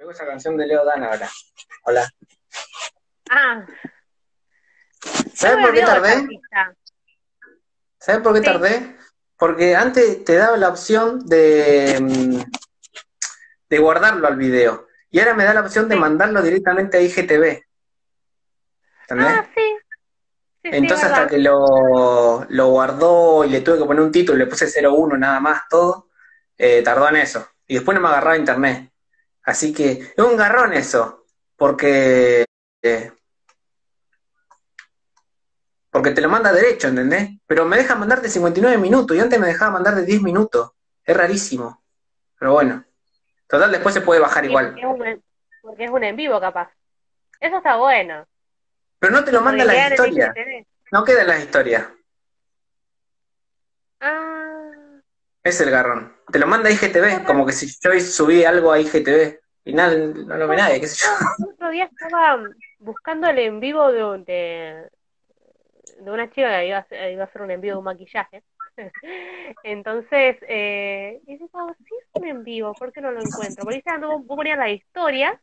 Pego esa canción de Leo Dan ahora. Hola. Ah. ¿Sabes por qué tardé? ¿Sabes por qué tardé? Porque antes te daba la opción de, mm, de guardarlo al video. Y ahora me da la opción de mandarlo directamente a IGTV. ¿Entendés? Ah, sí. Entonces hasta que lo, lo, guardó y le tuve que poner un título, le puse 01 nada más, todo, eh, tardó en eso. Y después no me agarraba internet. Así que es un garrón eso, porque eh, porque te lo manda derecho, ¿entendés? Pero me deja mandar de 59 minutos y antes me dejaba mandar de 10 minutos. Es rarísimo. Pero bueno. Total, después se puede bajar igual. Porque es un en vivo, capaz. Eso está bueno. Pero no te lo manda la historia. No queda en las historias. Ah. Es el garrón. Te lo manda IGTV, como que si yo subí algo a IGTV. Y nada, no lo ve nadie, qué sé yo. El otro día estaba buscando el en vivo de, de una chica que iba a, iba a hacer un envío de un maquillaje. Entonces, eh, y digo, sí es un en vivo, ¿por qué no lo encuentro? Porque dice, vos ponías la historia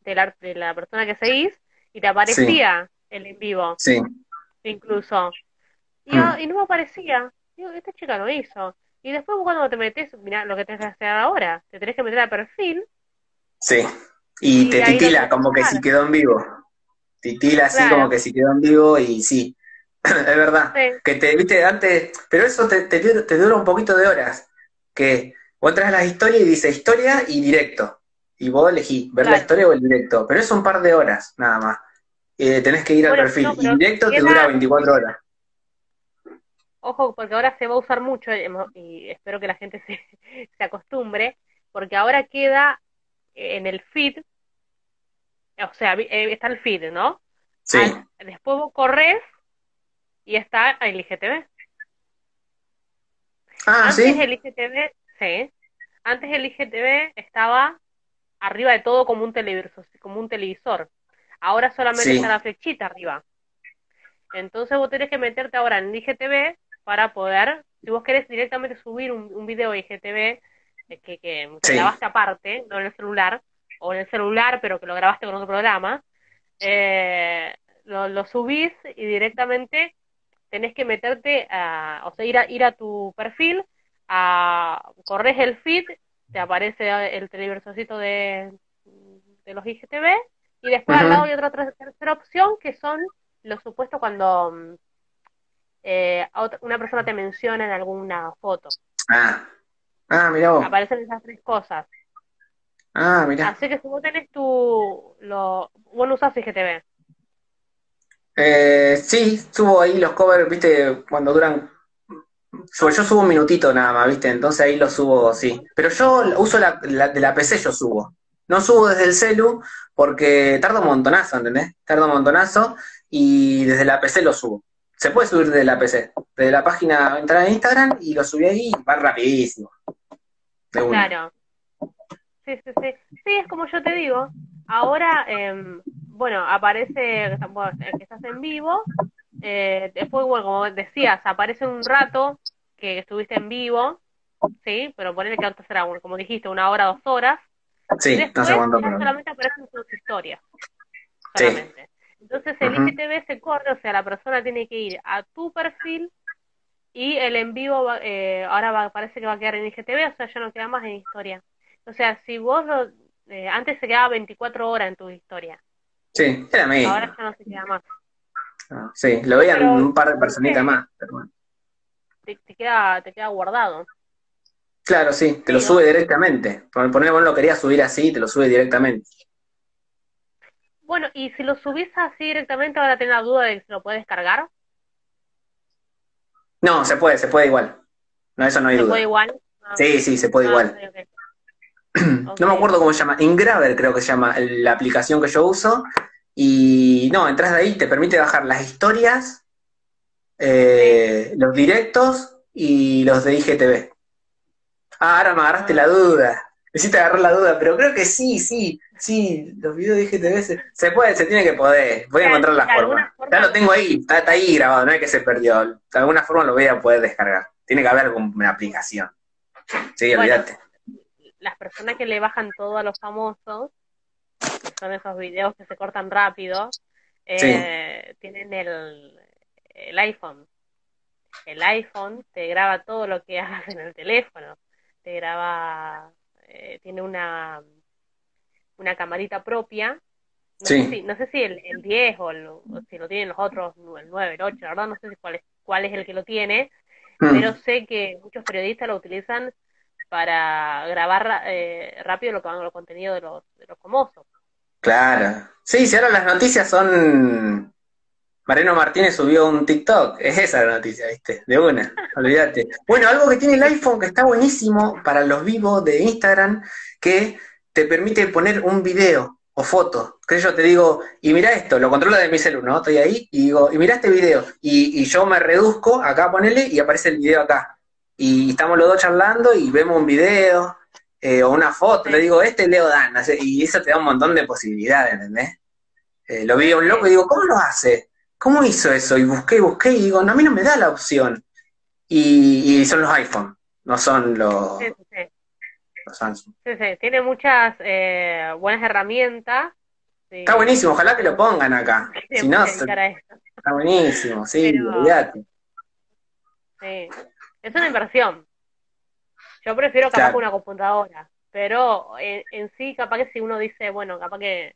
de la, de la persona que seguís y te aparecía el en vivo. Sí. Incluso. Y, mm. y, no me aparecía. Digo, esta chica lo hizo. Y después cuando te metes, mira lo que tenés que hacer ahora, te tenés que meter al perfil. Sí. Y, te titila como que si quedó en vivo. Titila así como que si quedó en vivo y sí, es verdad. Que te, viste, antes, pero eso te, te, dura un poquito de horas. Que vos traes las historias y dice historia y directo. Y vos elegís ver la historia o el directo. Pero es un par de horas, nada más. Eh, tenés que ir al perfil. y directo te dura 24 horas. Ojo, porque ahora se va a usar mucho y espero que la gente se, se acostumbre, porque ahora queda en el feed o sea, eh, está el feed, ¿no? Sí. después vos corres y está el IGTV. Ah, Antes ¿sí? el IGTV, sí. Antes el IGTV estaba arriba de todo como un televisor, como un televisor. Ahora solamente está la flechita arriba. Entonces vos tenés que meterte ahora en IGTV para poder, si vos querés directamente subir un, un video IGTV eh, que, que, grabaste aparte, no en el celular, o en el celular, pero que lo grabaste con otro programa, eh, lo, subís y directamente tenés que meterte, a, o sea, ir a, ir a tu perfil, a, corres el feed, te aparece el televisorcito de, de los IGTV, y después al lado hay otra tercera opción que son los supuestos cuando eh, una persona te menciona en alguna foto. Ah, ah mira vos. Aparecen esas tres cosas. Ah, mira. Así que si vos tenés tu... Lo, vos no usás IGTV. Eh, sí, subo ahí los covers, viste, cuando duran... Yo subo un minutito nada más, viste, entonces ahí lo subo, sí. Pero yo uso la, de la PC, yo subo. No subo desde el celu porque tarda un montonazo, ¿entendés? Tarda un montonazo y desde la PC lo subo. Se puede subir desde la PC. Desde la página entrar en Instagram y lo subí ahí y va rapidísimo. Claro sí, sí, sí. Sí, es como yo te digo. Ahora, eh, bueno, aparece que estás en vivo. Eh, después, bueno, como decías, aparece un rato que estuviste en vivo, ¿sí? Pero ponele que antes era, como dijiste, una hora, dos horas. Sí, después, solamente aparecen sus historias. Solamente. Entonces el IGTV se corre, o sea, la persona tiene que ir a tu perfil y el en vivo eh, ahora va, parece que va a quedar en IGTV, o sea, ya no queda más en historia. O sea, si vos eh, antes se quedaba 24 horas en tu historia. Sí, era mío. Ahora ya no se queda más. Ah, sí, lo veían un par de personitas más. Pero te, queda, te queda guardado. Claro, sí, te lo sube directamente. Por poner vos lo querías subir así, te lo sube directamente. Bueno, y si lo subís así directamente, ahora tenés la duda de que se lo puedes descargar. No, se puede, se puede igual. No, eso no hay duda. ¿Se puede igual? Sí, sí, se puede ah, igual. no me acuerdo cómo se llama, Ingraver creo que se llama la aplicación que yo uso. Y no, entras de ahí, te permite bajar las historias, eh, los directos y los de IGTV. Ah, ahora me agarraste la duda. Necesito agarrar la duda, pero creo que sí, sí, sí, los videos de IGTV se, puede, se tiene que poder. Voy a encontrar la forma. Ya lo tengo ahí, está, ahí grabado, no es que se perdió. De alguna forma lo voy a poder descargar. Tiene que haber alguna aplicación. Sí, olvídate las personas que le bajan todo a los famosos, que son esos videos que se cortan rápido, eh, tienen el, el iPhone. El iPhone te graba todo lo que hagas en el teléfono. Te graba, eh, tiene una, una camarita propia. No, sé, si, no sé si el, el 10 o, si lo tienen los otros, el 9, el 8, la verdad no sé si cuál es, cuál es el que lo tiene, mm. pero sé que muchos periodistas lo utilizan para grabar eh, rápido lo que van los contenidos de los, de los famosos. Claro. Sí, si ahora las noticias son Mariano Martínez subió un TikTok, es esa la noticia, ¿viste? De una, olvídate. Bueno, algo que tiene el iPhone que está buenísimo para los vivos de Instagram, que te permite poner un video o foto. Que yo te digo, y mira esto, lo controla de mi celular, ¿no? Estoy ahí y digo, y mira este video. Y, yo me reduzco acá, ponele, y aparece el video acá. Y estamos los dos charlando y vemos un video eh, o una foto. Le digo, este es Leo Dan. Y eso te da un montón de posibilidades, ¿entendés? Eh, lo vi a un loco y digo, ¿cómo lo hace? ¿Cómo hizo eso? Y busqué, busqué y digo, no, a mí no me da la opción. Y, son los iPhone, no son los, sí, sí. los Samsung. Sí, sí, tiene muchas eh, buenas herramientas. Está buenísimo, ojalá que lo pongan acá. si no, está buenísimo, sí, olvídate. Sí, es una inversión. Yo prefiero capaz una computadora, pero en, en sí, capaz que si uno dice, bueno, capaz que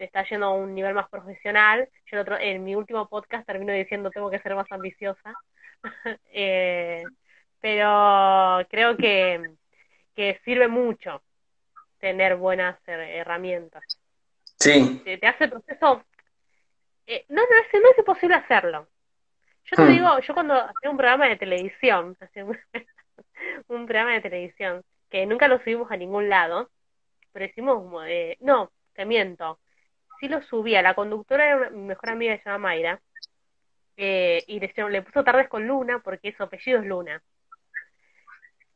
te está yendo a un nivel más profesional. Yo el otro, en mi último podcast termino diciendo tengo que ser más ambiciosa. Eh, pero creo que, que sirve mucho tener buenas herramientas. Sí. Te, hace el proceso... Eh, no, no, es, no es imposible hacerlo. Yo te hmm. digo, yo cuando hacía un programa de televisión, un, programa de televisión, que nunca lo subimos a ningún lado, pero decimos, eh, no, te miento, sí lo subía. La conductora era mi mejor amiga, se llama Mayra. Eh, y le, le puso tardes con Luna porque su apellido es Luna.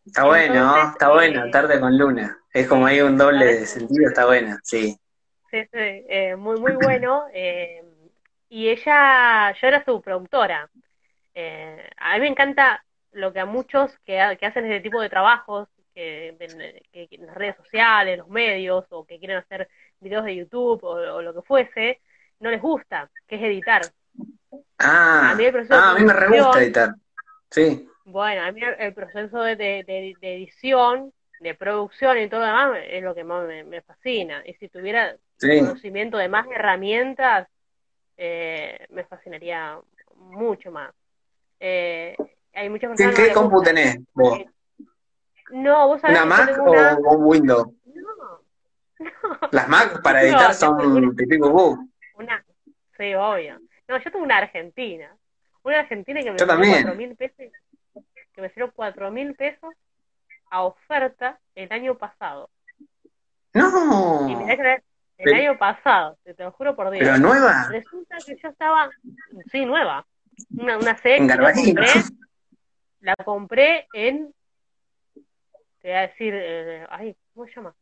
Está bueno, está bueno, eh, tarde con Luna. Es como ahí un doble de sentido, está bueno, sí. Sí, sí, eh, muy, muy bueno. y ella, yo era su productora. a mí me encanta lo que a muchos que, que hacen ese tipo de trabajos, que, que, en las redes sociales, los medios, o que quieren hacer videos de YouTube o, lo que fuese, no les gusta, que es editar. Ah, a mí, ah, me re gusta editar. Sí. Bueno, a mí el proceso de, de, edición, de producción y todo lo demás es lo que más me, fascina. Y si tuviera conocimiento de más herramientas, eh, me fascinaría mucho más. Eh, hay muchas ¿Qué, qué compu tenés vos? No, vos sabés ¿Una Mac o, un Windows? No, Las Mac para editar son típico bug. Una, sí, obvio. No, yo tengo una Argentina. Una Argentina que me dio cuatro mil pesos. Que me dio cuatro mil pesos a oferta el año pasado. No. Y mirá que el año pasado, te, lo juro por Dios. ¿Pero nueva? Resulta que yo estaba, sí, nueva. Una, una serie la compré, la compré en, te voy a decir, eh, ay, ¿cómo se llama?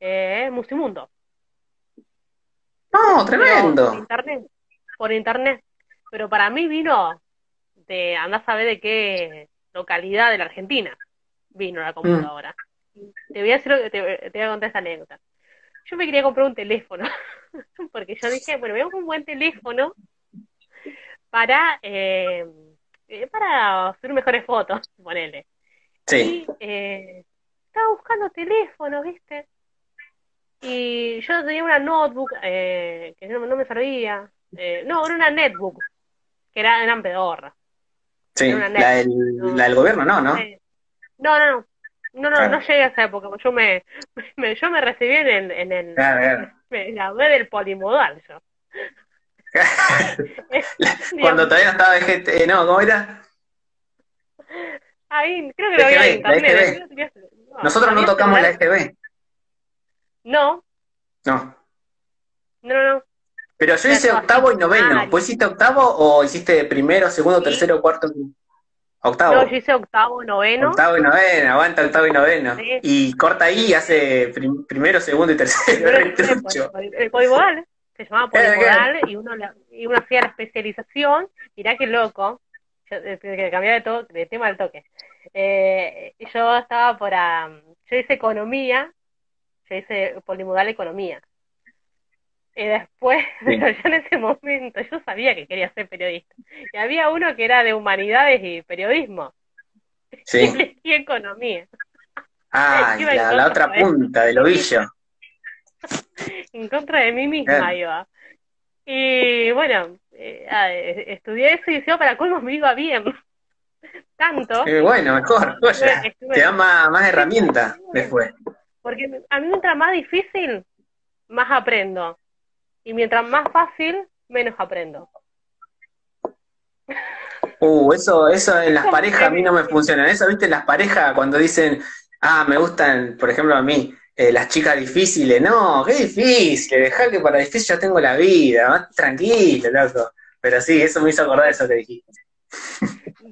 Eh, Musimundo. No, tremendo. Por internet, por internet. Pero para mí vino de, andás a saber de qué localidad de la Argentina vino la computadora. Te voy a decir, te, voy a contar esa anécdota. Yo me quería comprar un teléfono, porque yo dije, bueno, veo un buen teléfono para, eh, eh, para hacer mejores fotos, ponele. Sí. Y eh, estaba buscando teléfono, ¿viste? Y yo tenía una notebook eh, que no, me servía. Eh, no, era una netbook, que era, eran pedorra. Sí, la, del, la, del, gobierno, no, ¿no? No, no, no. No, no, no llegué a esa época. Yo me, me yo me recibí en, en, en, la web del polimodal, yo. Cuando todavía no estaba gente, no, ¿cómo era? Ahí, creo que lo había en internet. Nosotros no tocamos la SB. No. No. No, no. Pero yo hice octavo y noveno. ¿Vos hiciste octavo o hiciste primero, segundo, tercero, cuarto? Octavo. No, yo hice octavo, noveno. Octavo y noveno, aguanta octavo y noveno. Y corta ahí y hace primero, segundo y tercero. el, el polimodal, se llamaba polimodal y uno, y uno hacía la especialización. Mirá qué loco, que cambiaba de, de tema del toque. Eh, yo estaba por... yo hice economía, yo hice polimodal economía. Y después, pero yo en ese momento, yo sabía que quería ser periodista. Y había uno que era de humanidades y periodismo. Sí. Y economía. Ah, la, otra punta del ovillo. en contra de mí misma iba. Y bueno, eh, estudié eso y decía, para colmos me iba bien. Tanto. bueno, mejor. te da más, más herramientas después. Porque a mí mientras más difícil, más aprendo. Y mientras más fácil, menos aprendo. Uh, eso, eso en las parejas a mí no me funciona. Eso, viste, en las parejas cuando dicen, ah, me gustan, por ejemplo, a mí, eh, las chicas difíciles. No, qué difícil, dejá que para difícil ya tengo la vida, más tranquilo, loco. Pero sí, eso me hizo acordar de eso que dijiste.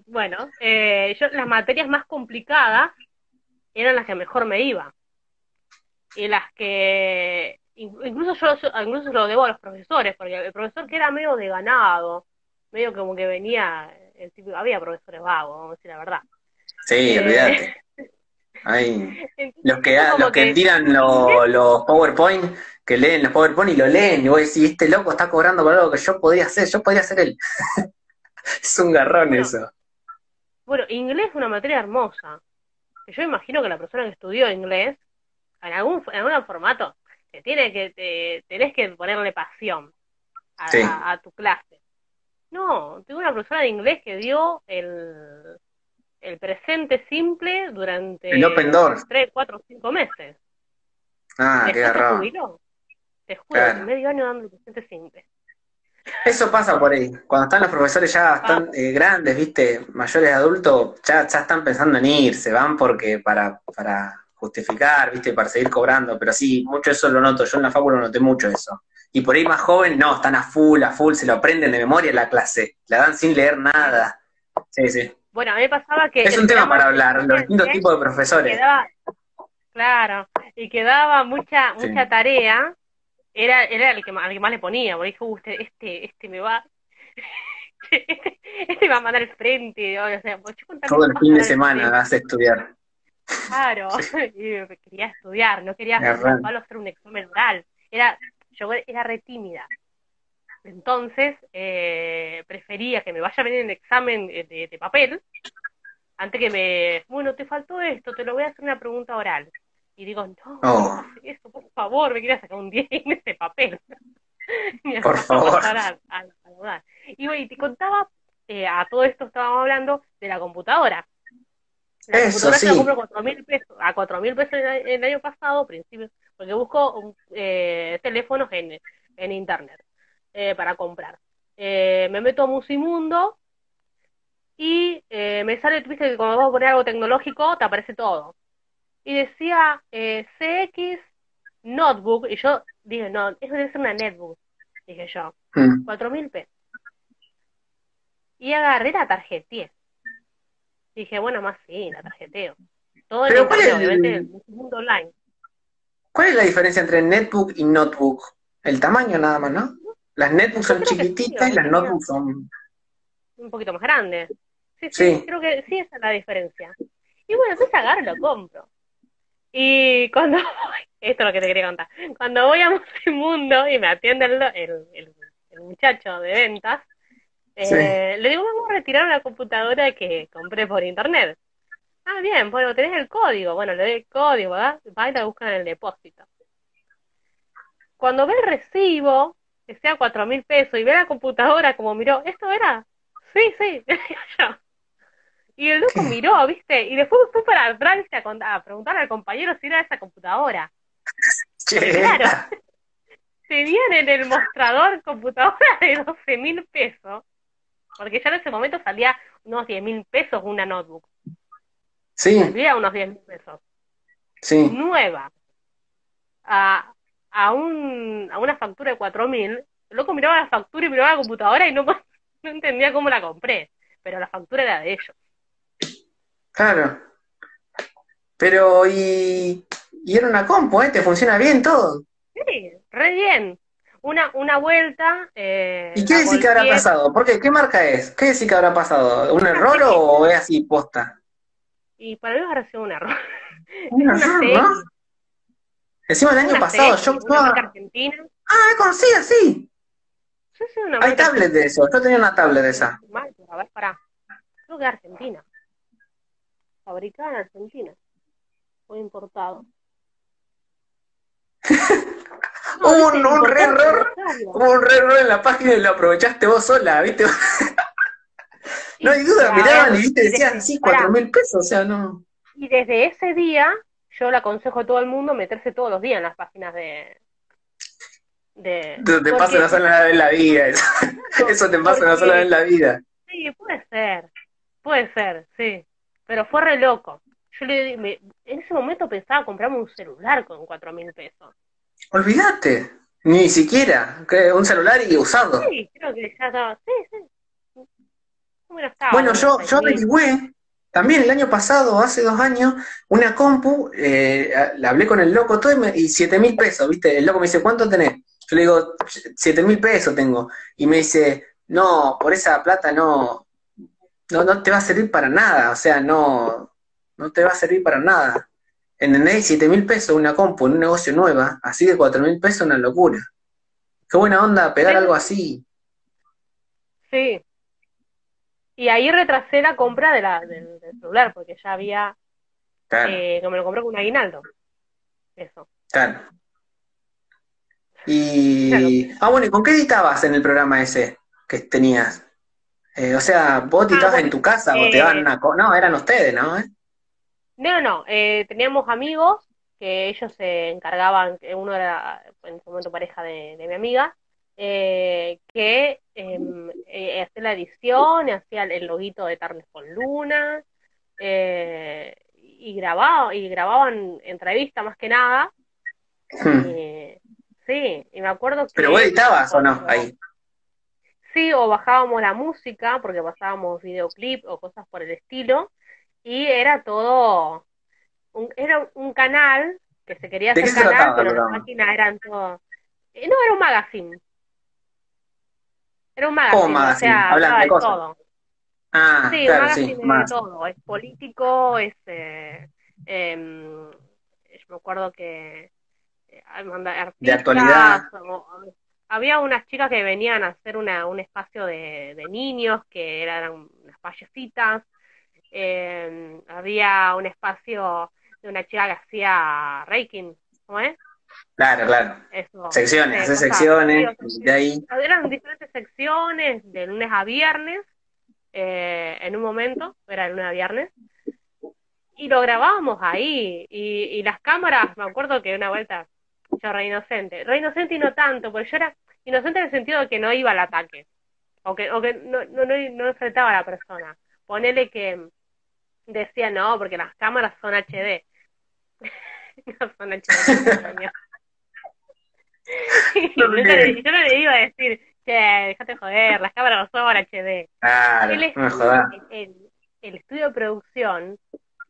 Bueno, eh, yo las materias más complicadas eran las que mejor me iba. Y las que incluso yo incluso lo debo a los profesores, porque el profesor que era medio de ganado, medio como que venía, el había profesores vagos, vamos a decir la verdad. Sí, eh, los que, los que, tiran los PowerPoint, que leen los PowerPoint y lo leen, y vos decís, este loco está cobrando por algo que yo podía hacer, yo podía hacer él. es un garrón eso. Bueno, inglés es una materia hermosa. Yo imagino que la persona que estudió inglés, en algún, en algún formato, tiene que, te, tenés que ponerle pasión a, tu clase. No, tengo una profesora de inglés que dio el, el presente simple durante el Open Door. 3, 4, 5 meses. Ah, qué agarrado. Te juro, medio año dando el presente simple. Eso pasa por ahí. Cuando están los profesores ya están ah. eh, grandes, viste, mayores adultos, ya, ya están pensando en irse, van porque para, para justificar, ¿viste? Para seguir cobrando, pero sí, mucho eso lo noto, yo en la facultad noté mucho eso. Y por ahí más joven, no, están a full, a full, se lo aprenden de memoria la clase, la dan sin leer nada. Sí, sí. Bueno, a mí me pasaba que... Es un tema para hablar, los distintos tipos de profesores. claro, y quedaba mucha mucha tarea, era era el que, al que más le ponía, porque dijo, usted, este, este me va... este, este va a mandar el frente, o sea, pues Todo el fin de semana vas a estudiar. Claro, y quería estudiar, no quería hacer un examen oral. Era, yo era re tímida. Entonces, eh, prefería que me vaya bien el examen de, papel, antes que me, bueno, te faltó esto, te lo voy a hacer una pregunta oral. Y digo, no, oh. eso, por favor, me quería sacar un 10 en este papel. por favor. y, te contaba, eh, a todo esto estábamos hablando de la computadora. Eso, sí. la compro pesos, a 4 mil pesos el, año pasado, principio, porque busco eh, teléfonos en, en internet eh, para comprar. Eh, me meto a Musimundo y me sale, viste que cuando vas a poner algo tecnológico te aparece todo. Y decía eh, CX Notebook, y yo dije, no, eso debe ser una netbook, dije yo, mm. cuatro mil pesos. Y agarré la tarjeta dije, bueno, más sí, la tarjeteo. Todo el ¿cuál es el... mundo online. ¿Cuál es la diferencia entre netbook y notebook? El tamaño nada más, ¿no? Las netbooks son chiquititas y las notebooks son... Un poquito más grandes. Sí, sí, creo que sí esa es la diferencia. Y bueno, entonces agarro y lo compro. Y cuando esto es lo que te quería contar, cuando voy a Mundo y me atiende el, el muchacho de ventas, eh, le digo, vamos a retirar una computadora que compré por internet. Ah, bien, bueno, tenés el código. Bueno, le doy el código, ¿verdad? Va y la buscan en el depósito. Cuando ve el recibo, que sea cuatro mil pesos, y ve la computadora como miró, ¿esto era? Sí, sí, Y el loco miró, ¿viste? Y después fue para atrás a, a preguntarle al compañero si era esa computadora. Claro, tenían en el mostrador computadora de 12 mil pesos porque ya en ese momento salía unos 10 mil pesos una notebook. Sí. Salía unos 10 mil pesos. Sí. Nueva. A, a, un, a una factura de 4 mil. Loco miraba la factura y miraba la computadora y no, no entendía cómo la compré. Pero la factura era de ellos. Claro. Pero, y, y era una compu, ¿eh? ¿Te funciona bien todo? Sí, re bien una, una vuelta. Eh, ¿Y qué decís que habrá pasado? ¿Por qué? ¿Qué marca es? ¿Qué decís que habrá pasado? ¿Un error o es así posta? Y para mí a ser un error. Un error, ¿no? Encima el año pasado yo... Una argentina. Ah, conocía, sí. Hay tablet de eso, yo tenía una tablet de esa. A ver, pará. Creo que Argentina. Fabricada en Argentina. Fue importado. hubo un, un re error, hubo un re error en la página y lo aprovechaste vos sola, ¿viste? no hay duda, miraban y viste, decían, sí, cuatro mil pesos, o sea, no. Y desde ese día, yo le aconsejo a todo el mundo meterse todos los días en las páginas de, de... Te pasa una sola vez en la vida, eso, eso te pasa una sola vez en la vida. Sí, puede ser, puede ser, sí, pero fue re loco. Yo le, en ese momento pensaba comprarme un celular con cuatro mil pesos. Olvídate, ni siquiera, un celular y usado. Sí, creo que ya estaba, sí, sí. bueno, yo, yo averigüé, también el año pasado, hace dos años, una compu, eh, la hablé con el loco todo y, siete mil pesos, ¿viste? El loco me dice, ¿cuánto tenés? Yo le digo, siete mil pesos tengo. Y me dice, no, por esa plata no, no, no te va a servir para nada, o sea, no, no te va a servir para nada. ¿Entendés? Siete mil pesos una compu en un negocio nueva, así de cuatro mil pesos una locura. Qué buena onda pegar algo así. Sí. Y ahí retrasé la compra de la, del, celular, porque ya había eh, que me lo compré con un aguinaldo. Eso. Claro. Y. Ah, bueno, ¿y con qué editabas en el programa ese que tenías? Eh, o sea, vos ah, editabas en tu casa, o te daban eh, una. No, eran ustedes, ¿no? No, no, eh, teníamos amigos que ellos se encargaban, uno era en ese momento pareja de, mi amiga, eh, que em, eh, hacía la edición, hacía el loguito de Tarles con Luna, y, grababa, y grababan entrevistas más que nada. Hmm. sí, y me acuerdo que... ¿Pero vos editabas o no ahí? Sí, o bajábamos la música, porque pasábamos videoclip o cosas por el estilo, y era todo, un, era un canal que se quería hacer canal, pero las máquinas eran todo, eh, no, era un magazine. Era un magazine, o sea, hablaba de, todo. Ah, sí, claro, un magazine de todo, es político, es, eh, em, yo me acuerdo que eh, artistas, de actualidad. había unas chicas que venían a hacer una, un espacio de, de niños, que eran unas payasitas, eh, había un espacio de una chica que hacía Reiki, ¿cómo es? Claro, claro. secciones, secciones, de ahí. Eran diferentes secciones de lunes a viernes, eh, en un momento, era el lunes a viernes, y lo grabábamos ahí, y, y las cámaras, me acuerdo que una vuelta, yo re inocente, re inocente y no tanto, porque yo era inocente en el sentido de que no iba al ataque, o que, o que no, no, no, no enfrentaba a la persona. Ponele que decía no, porque las cámaras son HD. no son HD. yo, no le, iba a decir, che, déjate joder, las cámaras no son HD. el, el, estudio de producción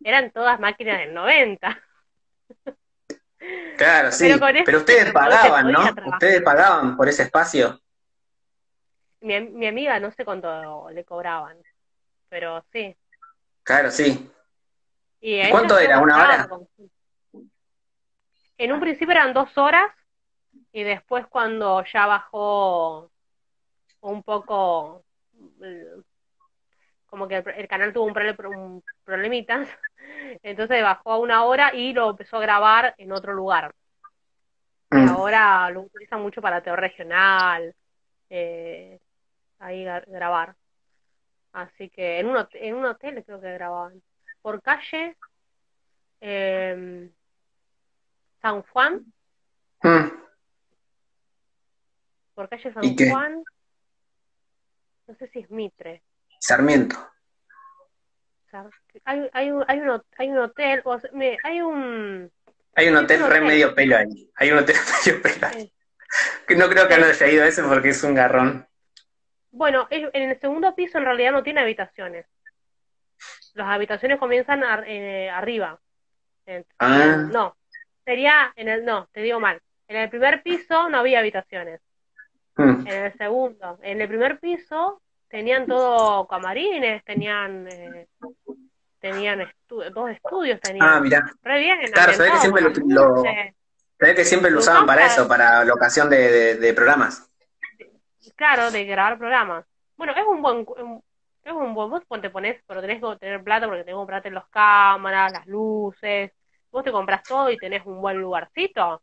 eran todas máquinas del 90. Claro, sí, pero, ustedes pagaban, ¿no? Ustedes pagaban por ese espacio. Mi, mi amiga no sé cuánto le cobraban, pero sí. Claro, sí. ¿Y ¿Cuánto era? ¿Una hora? En un principio eran dos horas y después cuando ya bajó un poco, como que el, canal tuvo un, problemitas, entonces bajó a una hora y lo empezó a grabar en otro lugar. Mm. ahora lo utilizan mucho para teo regional, eh, ahí grabar. Así que en un, en un hotel creo que grababan. Por calle em, San Juan. Mm. Por calle San Juan. No sé si es Mitre. Sarmiento. Hay, hay, un, hay, un, hay un hotel, o hay un... Hay un hotel re medio pelo ahí. Hay un hotel medio pelo ahí. No creo que no haya ido a ese porque es un garrón. Bueno, en el segundo piso en realidad no tiene habitaciones. Las habitaciones comienzan eh, arriba. Ah. No, sería en el, no, te digo mal. En el primer piso no había habitaciones. Hmm. En el segundo, en el primer piso tenían todo camarines, tenían, eh, tenían dos estudios, tenían. Ah, mira. Re bien, claro, se ve que siempre lo, se ve que siempre lo usaban para eso, para la ocasión de, programas. Claro, de grabar programas. Bueno, es un buen, es un buen, vos te pones, pero tenés que tener plata porque tenés que comprarte las cámaras, las luces, vos te compras todo y tenés un buen lugarcito.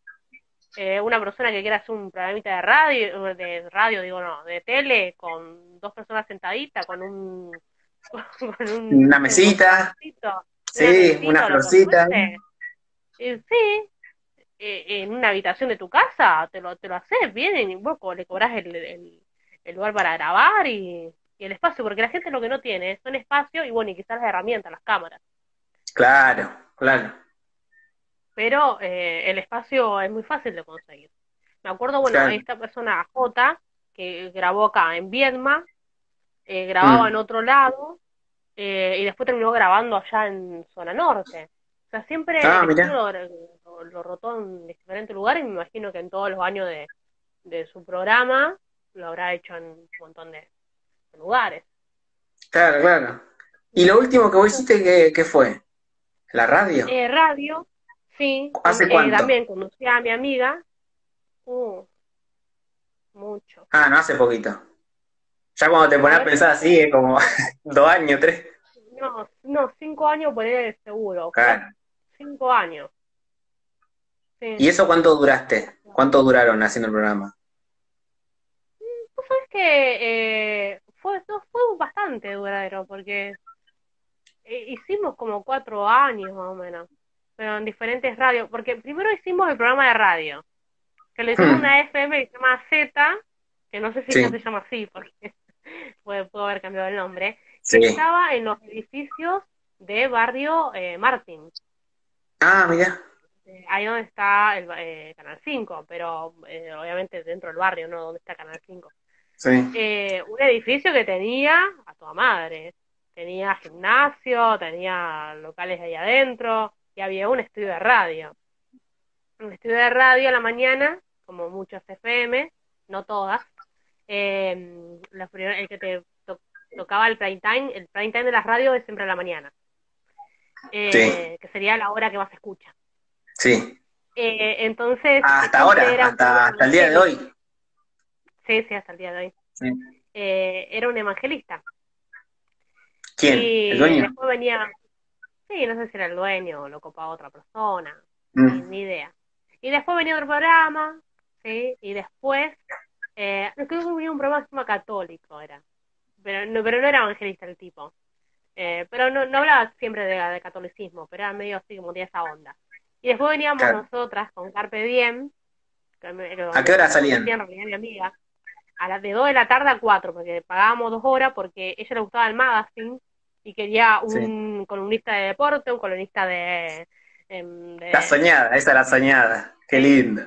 Eh, una persona que quiera hacer un programita de radio, de radio, digo no, de tele, con dos personas sentaditas, con un... Con una mesita. sí, una florcita. sí, eh, en una habitación de tu casa, te lo, te lo haces bien y vos le cobras el, el, lugar para grabar y, el espacio, porque la gente lo que no tiene son espacio y bueno, y quizás las herramientas, las cámaras. Claro, claro. Pero eh, el espacio es muy fácil de conseguir. Me acuerdo, bueno, esta persona, J, que grabó acá en Viedma, eh, grababa mm. en otro lado, y después terminó grabando allá en zona norte. O sea, siempre ah, lo, rotó en diferentes lugares me imagino que en todos los años de, su programa lo habrá hecho en un montón de, lugares. Claro, claro. ¿Y lo último que vos hiciste qué, fue? ¿La radio? Eh, radio, sí. ¿Hace eh, también conocí a mi amiga. Uh, mucho. Ah, no hace poquito. Ya cuando te pones a pensar así, es como dos años, tres. No, no, cinco años por el seguro. Claro. Cinco años. ¿Y eso cuánto duraste? ¿Cuánto duraron haciendo el programa? Pues sabes que eh, fue, fue bastante duradero, porque eh, hicimos como cuatro años más o menos, pero en diferentes radios, porque primero hicimos el programa de radio, que le hicimos hmm. una FM que se llama Z, que no sé si se llama así, porque puede, pudo haber cambiado el nombre, que estaba en los edificios de barrio eh, Martín. Ah, mira. Eh, ahí donde está el eh, Canal 5, pero eh, obviamente dentro del barrio, ¿no? Donde está Canal 5. Sí. un edificio que tenía a toda madre. Tenía gimnasio, tenía locales ahí adentro y había un estudio de radio. Un estudio de radio a la mañana, como muchos FM, no todas. el que te tocaba el prime time, el prime time de las radios es siempre a la mañana. Que sería la hora que más se escucha. Sí. Eh, entonces. Hasta ahora, hasta, hasta, el día de hoy. Sí, sí, hasta el día de hoy. Eh, era un evangelista. ¿Quién? ¿El dueño? Después venía. Sí, no sé si era el dueño o lo copaba otra persona. Mm. Ni, idea. Y después venía otro programa, ¿sí? Y después. Eh, creo que venía un programa católico, era. Pero no, pero no era evangelista el tipo. Eh, pero no, no hablaba siempre de, de catolicismo, pero era medio así como de esa onda. Y después veníamos nosotras con Carpe Diem. ¿A qué hora salían? mi amiga. A las de 2 de la tarde a 4, porque pagábamos dos horas porque ella le gustaba el magazine y quería un columnista de deporte, un columnista de, em, La soñada, esa era la soñada. Qué lindo.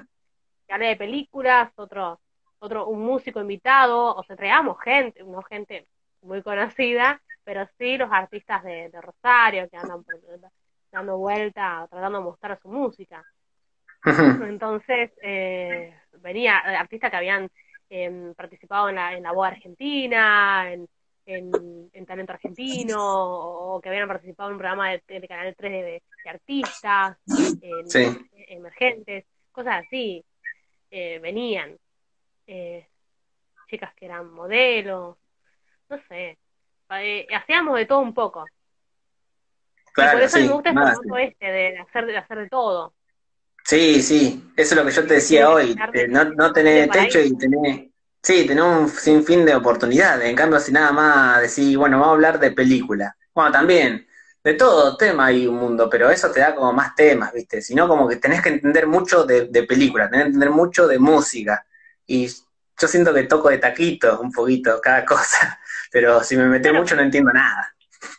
Que de películas, otro, otro, un músico invitado, o sea, traíamos gente, no gente muy conocida, pero sí los artistas de, de Rosario que andan por, dando vuelta, tratando de mostrar su música. Entonces, eh, venía artistas que habían em, participado en la, en la voz argentina, en, en, Talento Argentino, o, que habían participado en un programa de, Canal 3 de, artistas, emergentes, cosas así. Eh, venían eh, chicas que eran modelos, no sé, hacíamos de todo un poco. Por eso me gusta el este, de hacer, de hacer de todo. Sí, sí, eso es lo que yo te decía hoy, no, no tener techo y tener, sí, tener un sinfín de oportunidades, en cambio si nada más decir, bueno, vamos a hablar de película, bueno, también, de todo tema hay un mundo, pero eso te da como más temas, ¿viste? Sino como que tenés que entender mucho de, de película, tenés que entender mucho de música, y yo siento que toco de taquito un poquito cada cosa, pero si me meto mucho no entiendo nada.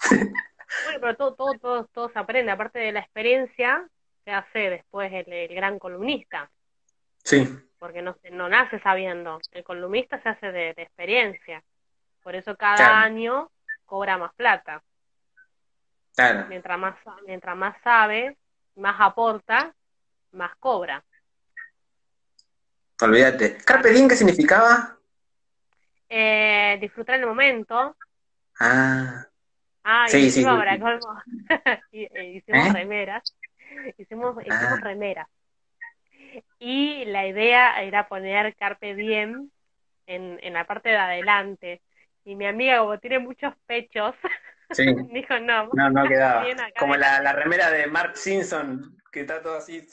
Bueno, pero todo, todo, todo, todo se aprende, aparte de la experiencia, se hace después el, gran columnista. Sí. Porque no, no nace sabiendo, el columnista se hace de, experiencia. Por eso cada año cobra más plata. Claro. Mientras más, mientras más sabe, más aporta, más cobra. Olvídate. ¿Carpe diem qué significaba? Eh, disfrutar el momento. Ah Ah, y hicimos para colmo. Eh, hicimos ¿Eh? remeras. Hicimos, hicimos ah. remeras. Y la idea era poner Carpe Diem en, en la parte de adelante. Y mi amiga, como tiene muchos pechos, dijo no. No, no quedaba. Como la, la remera de Mark Simpson, que está todo así